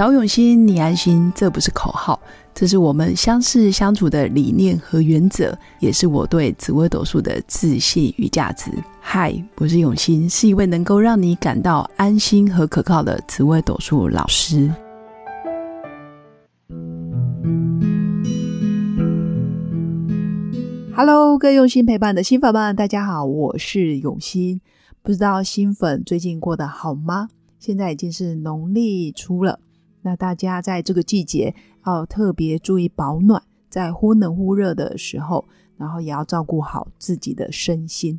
找永新，你安心，这不是口号，这是我们相识相处的理念和原则，也是我对紫微斗数的自信与价值。嗨，我是永新，是一位能够让你感到安心和可靠的紫微斗数老师。Hello，各位用心陪伴的新粉们，大家好，我是永新。不知道新粉最近过得好吗？现在已经是农历初了。那大家在这个季节要特别注意保暖，在忽冷忽热的时候，然后也要照顾好自己的身心。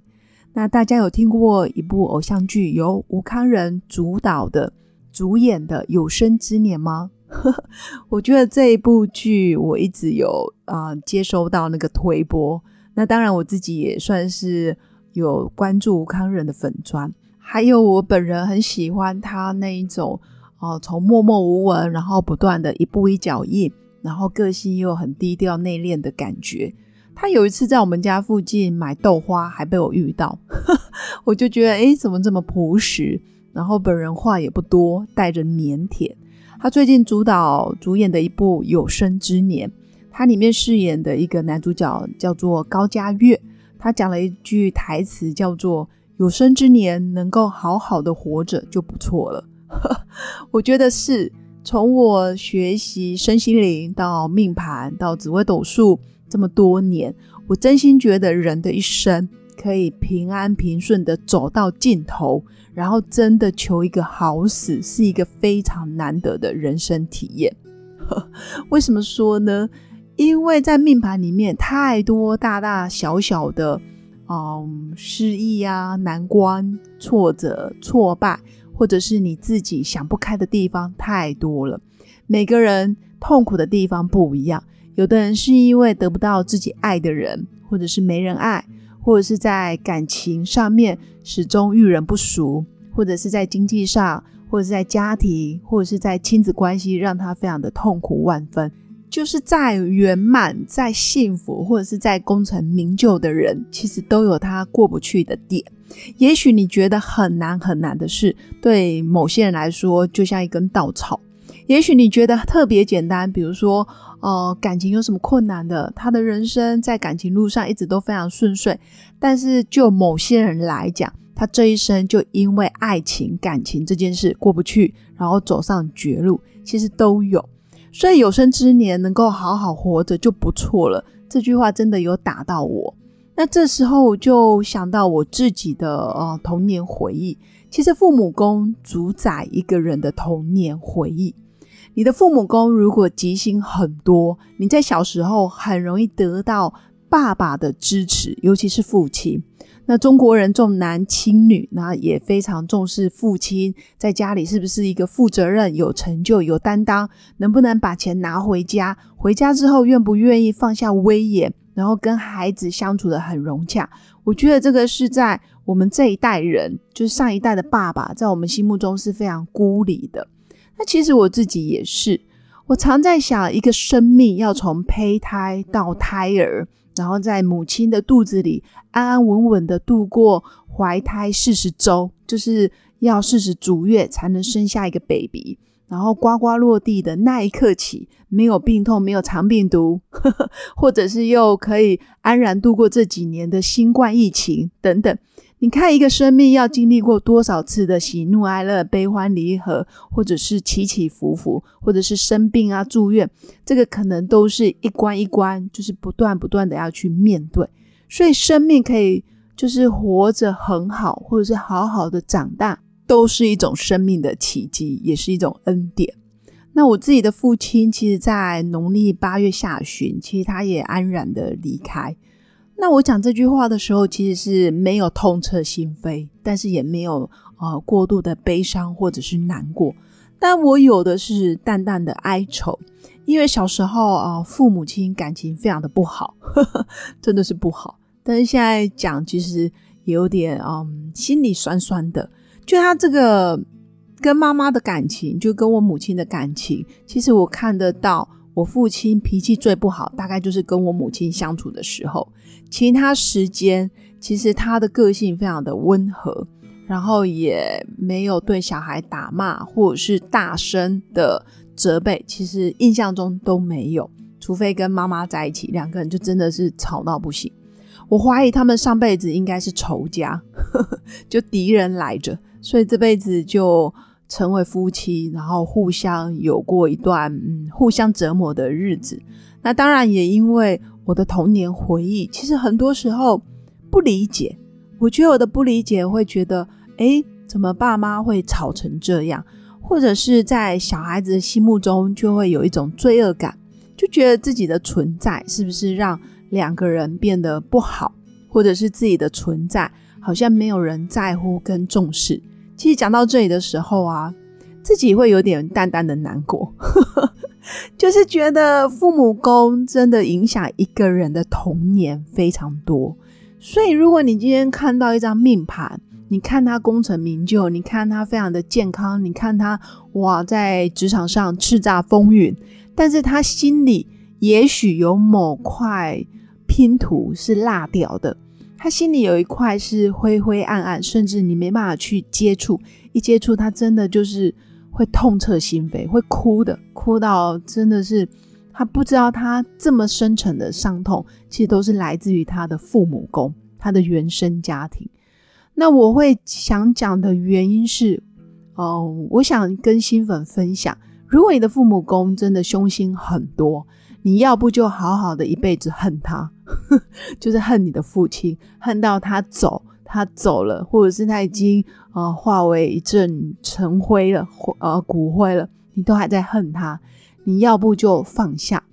那大家有听过一部偶像剧，由吴康仁主导的、主演的《有生之年》吗？我觉得这一部剧我一直有啊接收到那个推播。那当然我自己也算是有关注吴康仁的粉砖，还有我本人很喜欢他那一种。哦，从默默无闻，然后不断的一步一脚印，然后个性又很低调内敛的感觉。他有一次在我们家附近买豆花，还被我遇到，我就觉得，哎，怎么这么朴实？然后本人话也不多，带着腼腆。他最近主导主演的一部《有生之年》，他里面饰演的一个男主角叫做高家月，他讲了一句台词，叫做“有生之年能够好好的活着就不错了”。我觉得是从我学习身心灵到命盘到紫微斗数这么多年，我真心觉得人的一生可以平安平顺的走到尽头，然后真的求一个好死，是一个非常难得的人生体验。为什么说呢？因为在命盘里面太多大大小小的，嗯，失意啊、难关、挫折、挫败。或者是你自己想不开的地方太多了，每个人痛苦的地方不一样。有的人是因为得不到自己爱的人，或者是没人爱，或者是在感情上面始终遇人不淑，或者是在经济上，或者是在家庭，或者是在亲子关系，让他非常的痛苦万分。就是在圆满、在幸福，或者是在功成名就的人，其实都有他过不去的点。也许你觉得很难很难的事，对某些人来说就像一根稻草；也许你觉得特别简单，比如说，呃，感情有什么困难的？他的人生在感情路上一直都非常顺遂，但是就某些人来讲，他这一生就因为爱情、感情这件事过不去，然后走上绝路，其实都有。所以有生之年能够好好活着就不错了。这句话真的有打到我。那这时候我就想到我自己的呃童年回忆。其实父母宫主宰一个人的童年回忆。你的父母宫如果吉星很多，你在小时候很容易得到爸爸的支持，尤其是父亲。那中国人重男轻女，那也非常重视父亲在家里是不是一个负责任、有成就、有担当，能不能把钱拿回家？回家之后愿不愿意放下威严？然后跟孩子相处的很融洽，我觉得这个是在我们这一代人，就是上一代的爸爸，在我们心目中是非常孤立的。那其实我自己也是，我常在想，一个生命要从胚胎到胎儿，然后在母亲的肚子里安安稳稳的度过怀胎四十周，就是要四十足月才能生下一个 baby。然后呱呱落地的那一刻起，没有病痛，没有肠病毒，或者是又可以安然度过这几年的新冠疫情等等。你看，一个生命要经历过多少次的喜怒哀乐、悲欢离合，或者是起起伏伏，或者是生病啊、住院，这个可能都是一关一关，就是不断不断的要去面对。所以，生命可以就是活着很好，或者是好好的长大。都是一种生命的奇迹，也是一种恩典。那我自己的父亲，其实，在农历八月下旬，其实他也安然的离开。那我讲这句话的时候，其实是没有痛彻心扉，但是也没有呃过度的悲伤或者是难过。但我有的是淡淡的哀愁，因为小时候啊，父母亲感情非常的不好，真的是不好。但是现在讲，其实有点嗯，心里酸酸的。就他这个跟妈妈的感情，就跟我母亲的感情，其实我看得到，我父亲脾气最不好，大概就是跟我母亲相处的时候，其他时间其实他的个性非常的温和，然后也没有对小孩打骂或者是大声的责备，其实印象中都没有，除非跟妈妈在一起，两个人就真的是吵到不行。我怀疑他们上辈子应该是仇家，就敌人来着，所以这辈子就成为夫妻，然后互相有过一段嗯互相折磨的日子。那当然也因为我的童年回忆，其实很多时候不理解，我觉得我的不理解会觉得，哎，怎么爸妈会吵成这样？或者是在小孩子心目中就会有一种罪恶感，就觉得自己的存在是不是让两个人变得不好，或者是自己的存在好像没有人在乎跟重视。其实讲到这里的时候啊，自己会有点淡淡的难过，就是觉得父母宫真的影响一个人的童年非常多。所以如果你今天看到一张命盘，你看他功成名就，你看他非常的健康，你看他哇，在职场上叱咤风云，但是他心里也许有某块拼图是落掉的，他心里有一块是灰灰暗暗，甚至你没办法去接触，一接触他真的就是会痛彻心扉，会哭的，哭到真的是他不知道他这么深沉的伤痛，其实都是来自于他的父母宫，他的原生家庭。那我会想讲的原因是，哦，我想跟新粉分享，如果你的父母宫真的凶心很多，你要不就好好的一辈子恨他，就是恨你的父亲，恨到他走，他走了，或者是他已经呃化为一阵尘灰了，呃骨灰了，你都还在恨他，你要不就放下，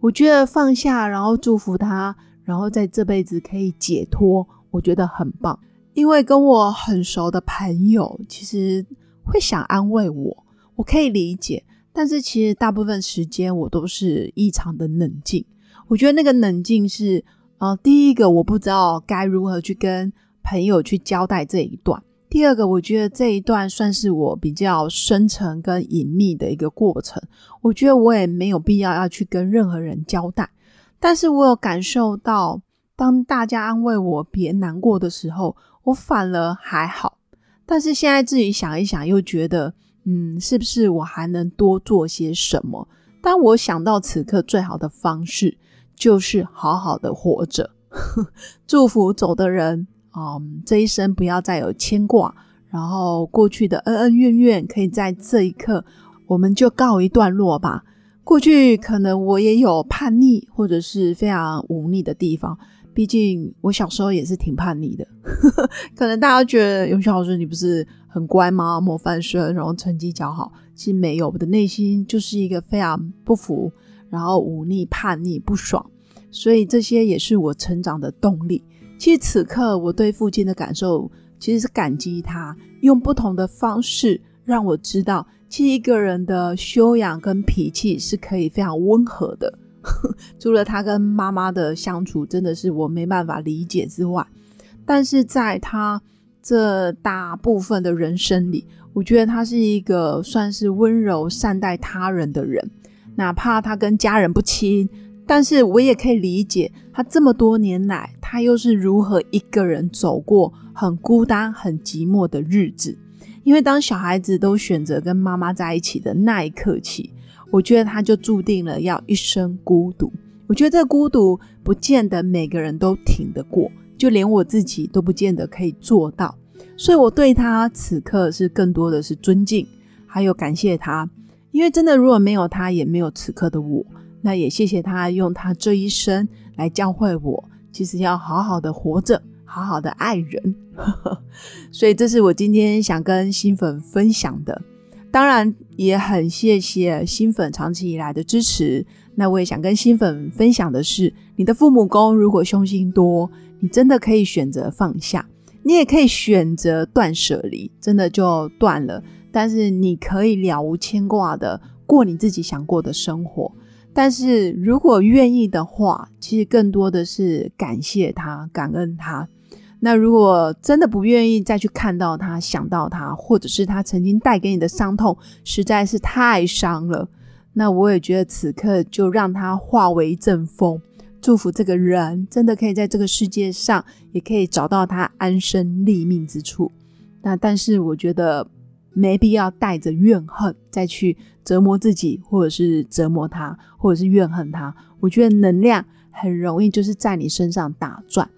我觉得放下，然后祝福他，然后在这辈子可以解脱，我觉得很棒。因为跟我很熟的朋友，其实会想安慰我，我可以理解。但是其实大部分时间我都是异常的冷静。我觉得那个冷静是，呃，第一个我不知道该如何去跟朋友去交代这一段；第二个，我觉得这一段算是我比较深沉跟隐秘的一个过程。我觉得我也没有必要要去跟任何人交代。但是我有感受到，当大家安慰我别难过的时候。我反而还好，但是现在自己想一想，又觉得，嗯，是不是我还能多做些什么？但我想到此刻最好的方式就是好好的活着，祝福走的人，嗯，这一生不要再有牵挂，然后过去的恩恩怨怨，可以在这一刻我们就告一段落吧。过去可能我也有叛逆或者是非常忤逆的地方。毕竟我小时候也是挺叛逆的，可能大家觉得永轩老师你不是很乖吗？模范生，然后成绩较好，其实没有，我的内心就是一个非常不服，然后忤逆、叛逆、不爽，所以这些也是我成长的动力。其实此刻我对父亲的感受其实是感激他，用不同的方式让我知道，其实一个人的修养跟脾气是可以非常温和的。除了他跟妈妈的相处真的是我没办法理解之外，但是在他这大部分的人生里，我觉得他是一个算是温柔善待他人的人。哪怕他跟家人不亲，但是我也可以理解他这么多年来，他又是如何一个人走过很孤单、很寂寞的日子。因为当小孩子都选择跟妈妈在一起的那一刻起。我觉得他就注定了要一生孤独。我觉得这孤独不见得每个人都挺得过，就连我自己都不见得可以做到。所以我对他此刻是更多的是尊敬，还有感谢他。因为真的如果没有他，也没有此刻的我。那也谢谢他用他这一生来教会我，其实要好好的活着，好好的爱人。所以这是我今天想跟新粉分享的。当然也很谢谢新粉长期以来的支持。那我也想跟新粉分享的是，你的父母宫如果凶心多，你真的可以选择放下，你也可以选择断舍离，真的就断了。但是你可以了无牵挂的过你自己想过的生活。但是如果愿意的话，其实更多的是感谢他，感恩他。那如果真的不愿意再去看到他、想到他，或者是他曾经带给你的伤痛实在是太伤了，那我也觉得此刻就让他化为一阵风，祝福这个人真的可以在这个世界上也可以找到他安身立命之处。那但是我觉得没必要带着怨恨再去折磨自己，或者是折磨他，或者是怨恨他。我觉得能量很容易就是在你身上打转，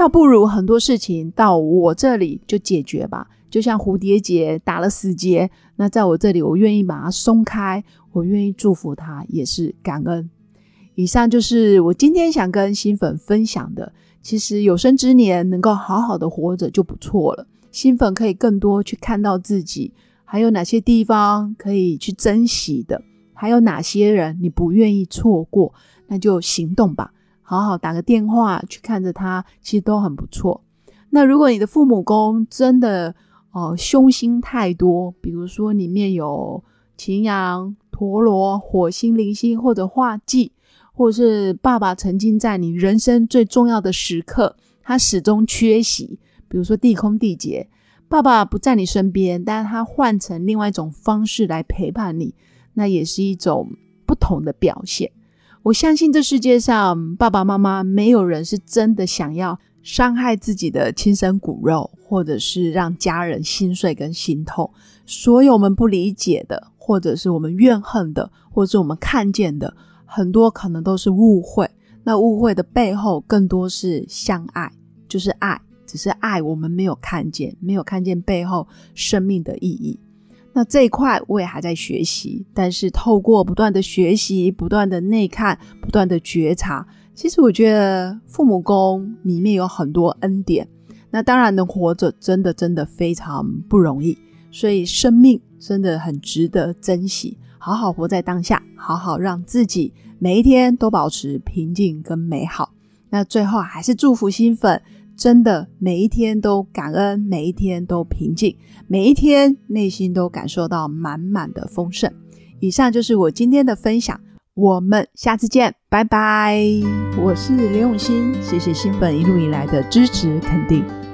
倒不如很多事情到我这里就解决吧。就像蝴蝶结打了死结，那在我这里，我愿意把它松开，我愿意祝福他，也是感恩。以上就是我今天想跟新粉分享的。其实有生之年能够好好的活着就不错了。新粉可以更多去看到自己，还有哪些地方可以去珍惜的，还有哪些人你不愿意错过，那就行动吧，好好打个电话去看着他，其实都很不错。那如果你的父母宫真的，哦，凶星太多，比如说里面有擎羊、陀螺、火星、零星或者化忌，或者是爸爸曾经在你人生最重要的时刻，他始终缺席，比如说地空地劫，爸爸不在你身边，但是他换成另外一种方式来陪伴你，那也是一种不同的表现。我相信这世界上爸爸妈妈没有人是真的想要。伤害自己的亲生骨肉，或者是让家人心碎跟心痛，所有我们不理解的，或者是我们怨恨的，或者我们看见的，很多可能都是误会。那误会的背后，更多是相爱，就是爱，只是爱我们没有看见，没有看见背后生命的意义。那这一块我也还在学习，但是透过不断的学习，不断的内看，不断的觉察。其实我觉得父母宫里面有很多恩典，那当然能活着真的真的非常不容易，所以生命真的很值得珍惜，好好活在当下，好好让自己每一天都保持平静跟美好。那最后还是祝福新粉，真的每一天都感恩，每一天都平静，每一天内心都感受到满满的丰盛。以上就是我今天的分享。我们下次见，拜拜！我是刘永新，谢谢新粉一路以来的支持肯定。